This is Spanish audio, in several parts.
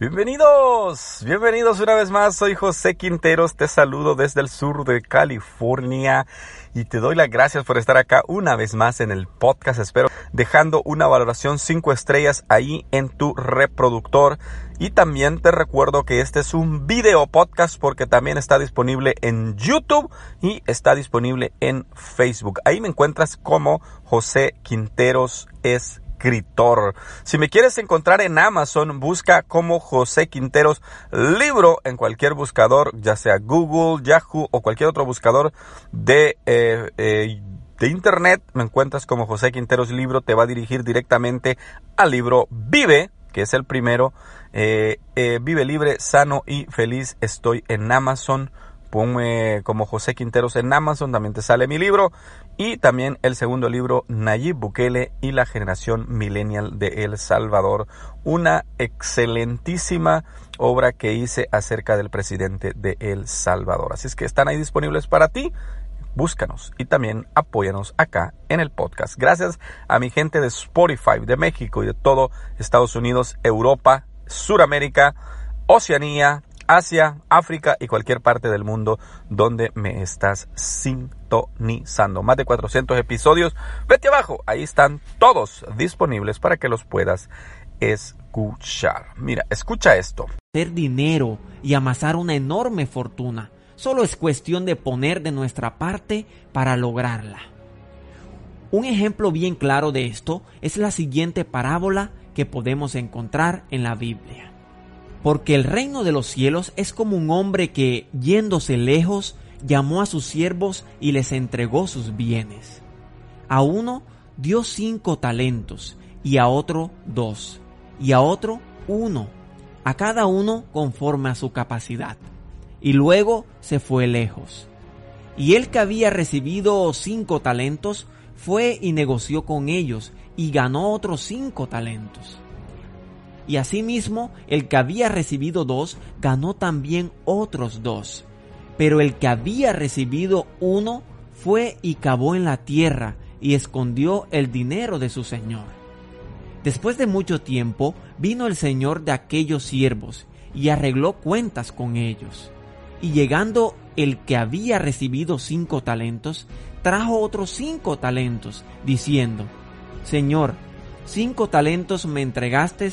Bienvenidos, bienvenidos una vez más. Soy José Quinteros, te saludo desde el sur de California y te doy las gracias por estar acá una vez más en el podcast. Espero dejando una valoración 5 estrellas ahí en tu reproductor. Y también te recuerdo que este es un video podcast porque también está disponible en YouTube y está disponible en Facebook. Ahí me encuentras como José Quinteros es escritor. Si me quieres encontrar en Amazon, busca como José Quinteros libro en cualquier buscador, ya sea Google, Yahoo o cualquier otro buscador de... Eh, eh, de internet me encuentras como José Quinteros Libro, te va a dirigir directamente al libro Vive, que es el primero. Eh, Vive libre, sano y feliz. Estoy en Amazon ponme como José Quinteros en Amazon, también te sale mi libro y también el segundo libro Nayib Bukele y la generación millennial de El Salvador, una excelentísima obra que hice acerca del presidente de El Salvador. Así es que están ahí disponibles para ti. Búscanos y también apóyanos acá en el podcast. Gracias a mi gente de Spotify, de México y de todo Estados Unidos, Europa, Suramérica, Oceanía, Asia, África y cualquier parte del mundo donde me estás sintonizando. Más de 400 episodios. Vete abajo, ahí están todos disponibles para que los puedas escuchar. Mira, escucha esto. Hacer dinero y amasar una enorme fortuna. Solo es cuestión de poner de nuestra parte para lograrla. Un ejemplo bien claro de esto es la siguiente parábola que podemos encontrar en la Biblia porque el reino de los cielos es como un hombre que, yéndose lejos, llamó a sus siervos y les entregó sus bienes. A uno dio cinco talentos, y a otro dos, y a otro uno, a cada uno conforme a su capacidad. Y luego se fue lejos. Y el que había recibido cinco talentos fue y negoció con ellos, y ganó otros cinco talentos. Y asimismo, el que había recibido dos, ganó también otros dos. Pero el que había recibido uno, fue y cavó en la tierra y escondió el dinero de su señor. Después de mucho tiempo, vino el señor de aquellos siervos y arregló cuentas con ellos. Y llegando el que había recibido cinco talentos, trajo otros cinco talentos, diciendo, Señor, cinco talentos me entregaste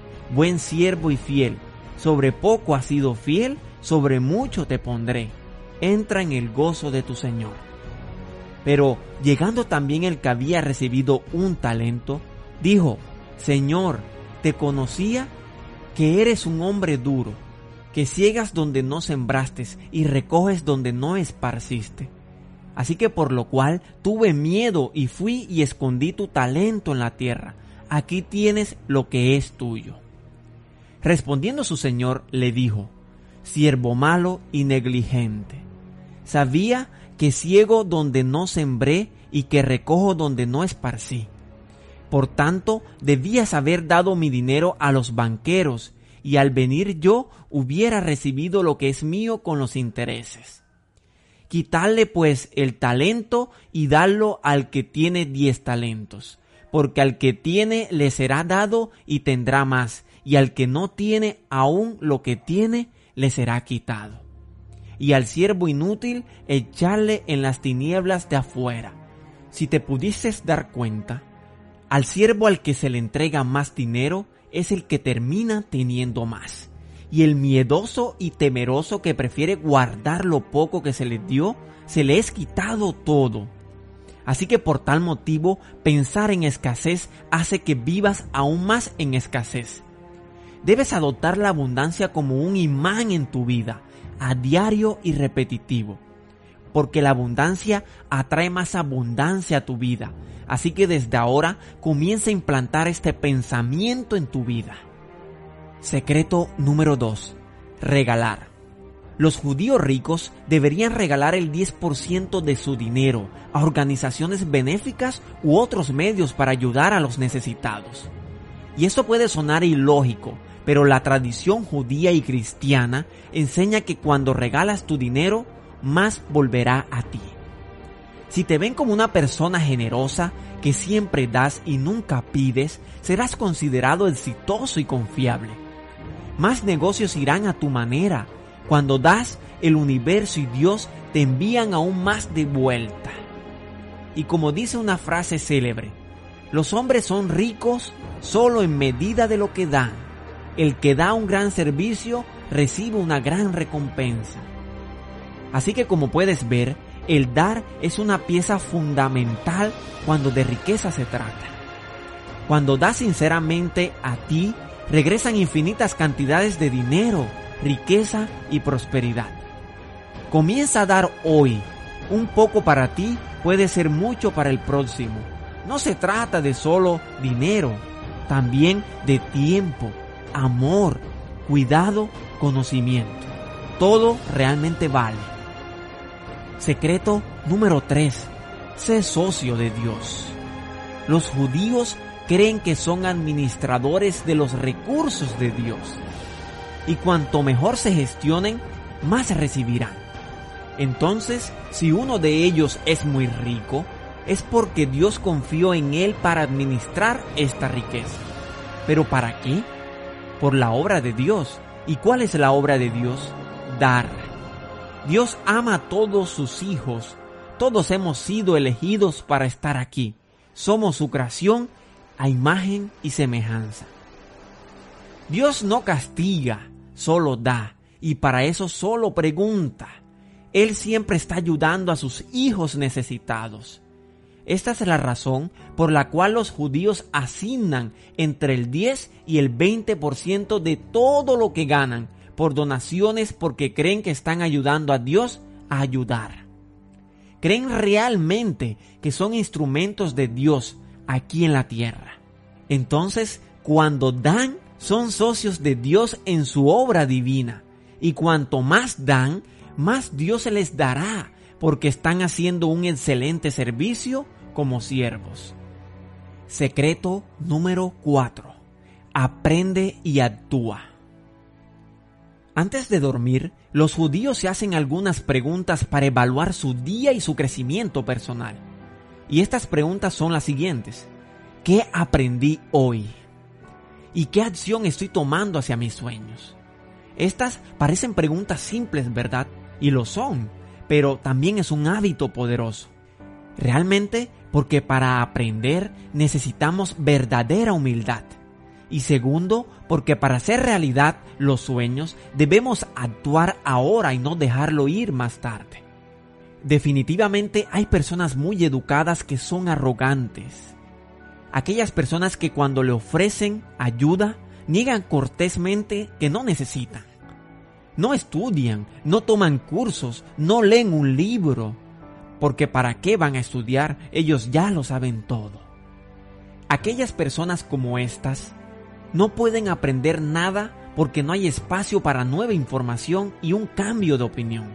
buen siervo y fiel, sobre poco has sido fiel, sobre mucho te pondré. Entra en el gozo de tu Señor. Pero llegando también el que había recibido un talento, dijo, Señor, te conocía que eres un hombre duro, que ciegas donde no sembraste y recoges donde no esparciste. Así que por lo cual tuve miedo y fui y escondí tu talento en la tierra. Aquí tienes lo que es tuyo. Respondiendo su señor, le dijo, siervo malo y negligente. Sabía que ciego donde no sembré y que recojo donde no esparcí. Por tanto, debías haber dado mi dinero a los banqueros, y al venir yo hubiera recibido lo que es mío con los intereses. Quitarle pues el talento y darlo al que tiene diez talentos, porque al que tiene le será dado y tendrá más, y al que no tiene aún lo que tiene, le será quitado. Y al siervo inútil, echarle en las tinieblas de afuera. Si te pudieses dar cuenta, al siervo al que se le entrega más dinero, es el que termina teniendo más. Y el miedoso y temeroso que prefiere guardar lo poco que se le dio, se le es quitado todo. Así que por tal motivo, pensar en escasez hace que vivas aún más en escasez. Debes adoptar la abundancia como un imán en tu vida, a diario y repetitivo. Porque la abundancia atrae más abundancia a tu vida. Así que desde ahora comienza a implantar este pensamiento en tu vida. Secreto número 2. Regalar. Los judíos ricos deberían regalar el 10% de su dinero a organizaciones benéficas u otros medios para ayudar a los necesitados. Y eso puede sonar ilógico, pero la tradición judía y cristiana enseña que cuando regalas tu dinero, más volverá a ti. Si te ven como una persona generosa, que siempre das y nunca pides, serás considerado exitoso y confiable. Más negocios irán a tu manera. Cuando das, el universo y Dios te envían aún más de vuelta. Y como dice una frase célebre, los hombres son ricos solo en medida de lo que dan. El que da un gran servicio recibe una gran recompensa. Así que como puedes ver, el dar es una pieza fundamental cuando de riqueza se trata. Cuando das sinceramente a ti, regresan infinitas cantidades de dinero, riqueza y prosperidad. Comienza a dar hoy. Un poco para ti puede ser mucho para el próximo. No se trata de solo dinero, también de tiempo, amor, cuidado, conocimiento. Todo realmente vale. Secreto número 3. Sé socio de Dios. Los judíos creen que son administradores de los recursos de Dios. Y cuanto mejor se gestionen, más recibirán. Entonces, si uno de ellos es muy rico, es porque Dios confió en él para administrar esta riqueza. ¿Pero para qué? Por la obra de Dios. ¿Y cuál es la obra de Dios? Dar. Dios ama a todos sus hijos. Todos hemos sido elegidos para estar aquí. Somos su creación a imagen y semejanza. Dios no castiga, solo da, y para eso solo pregunta. Él siempre está ayudando a sus hijos necesitados. Esta es la razón por la cual los judíos asignan entre el 10 y el 20% de todo lo que ganan por donaciones porque creen que están ayudando a Dios a ayudar. Creen realmente que son instrumentos de Dios aquí en la tierra. Entonces, cuando dan, son socios de Dios en su obra divina. Y cuanto más dan, más Dios se les dará porque están haciendo un excelente servicio como siervos. Secreto número 4. Aprende y actúa. Antes de dormir, los judíos se hacen algunas preguntas para evaluar su día y su crecimiento personal. Y estas preguntas son las siguientes. ¿Qué aprendí hoy? ¿Y qué acción estoy tomando hacia mis sueños? Estas parecen preguntas simples, ¿verdad? Y lo son pero también es un hábito poderoso. Realmente porque para aprender necesitamos verdadera humildad. Y segundo, porque para hacer realidad los sueños debemos actuar ahora y no dejarlo ir más tarde. Definitivamente hay personas muy educadas que son arrogantes. Aquellas personas que cuando le ofrecen ayuda niegan cortésmente que no necesitan no estudian, no toman cursos, no leen un libro, porque ¿para qué van a estudiar? Ellos ya lo saben todo. Aquellas personas como estas no pueden aprender nada porque no hay espacio para nueva información y un cambio de opinión.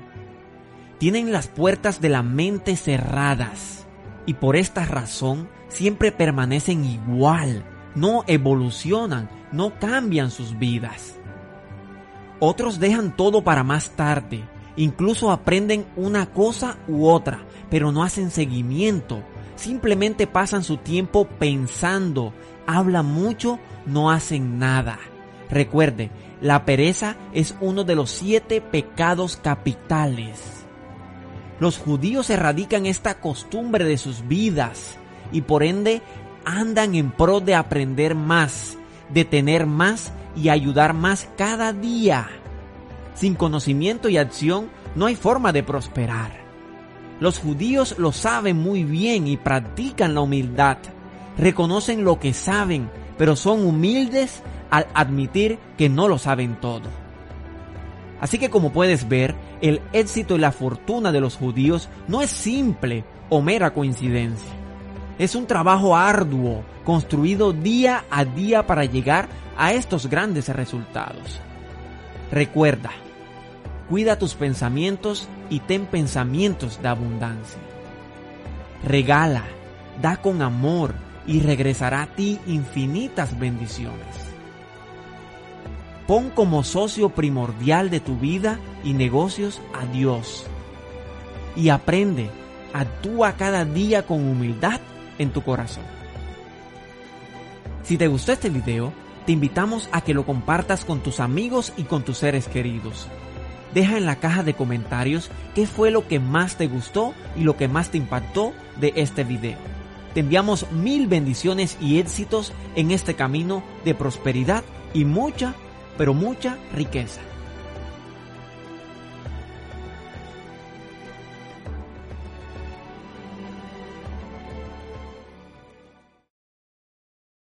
Tienen las puertas de la mente cerradas y por esta razón siempre permanecen igual, no evolucionan, no cambian sus vidas. Otros dejan todo para más tarde. Incluso aprenden una cosa u otra, pero no hacen seguimiento. Simplemente pasan su tiempo pensando, hablan mucho, no hacen nada. Recuerde, la pereza es uno de los siete pecados capitales. Los judíos erradican esta costumbre de sus vidas y por ende andan en pro de aprender más, de tener más y ayudar más cada día. Sin conocimiento y acción no hay forma de prosperar. Los judíos lo saben muy bien y practican la humildad. Reconocen lo que saben, pero son humildes al admitir que no lo saben todo. Así que como puedes ver, el éxito y la fortuna de los judíos no es simple o mera coincidencia. Es un trabajo arduo, construido día a día para llegar a estos grandes resultados. Recuerda, cuida tus pensamientos y ten pensamientos de abundancia. Regala, da con amor y regresará a ti infinitas bendiciones. Pon como socio primordial de tu vida y negocios a Dios. Y aprende, actúa cada día con humildad en tu corazón. Si te gustó este video, te invitamos a que lo compartas con tus amigos y con tus seres queridos. Deja en la caja de comentarios qué fue lo que más te gustó y lo que más te impactó de este video. Te enviamos mil bendiciones y éxitos en este camino de prosperidad y mucha pero mucha riqueza.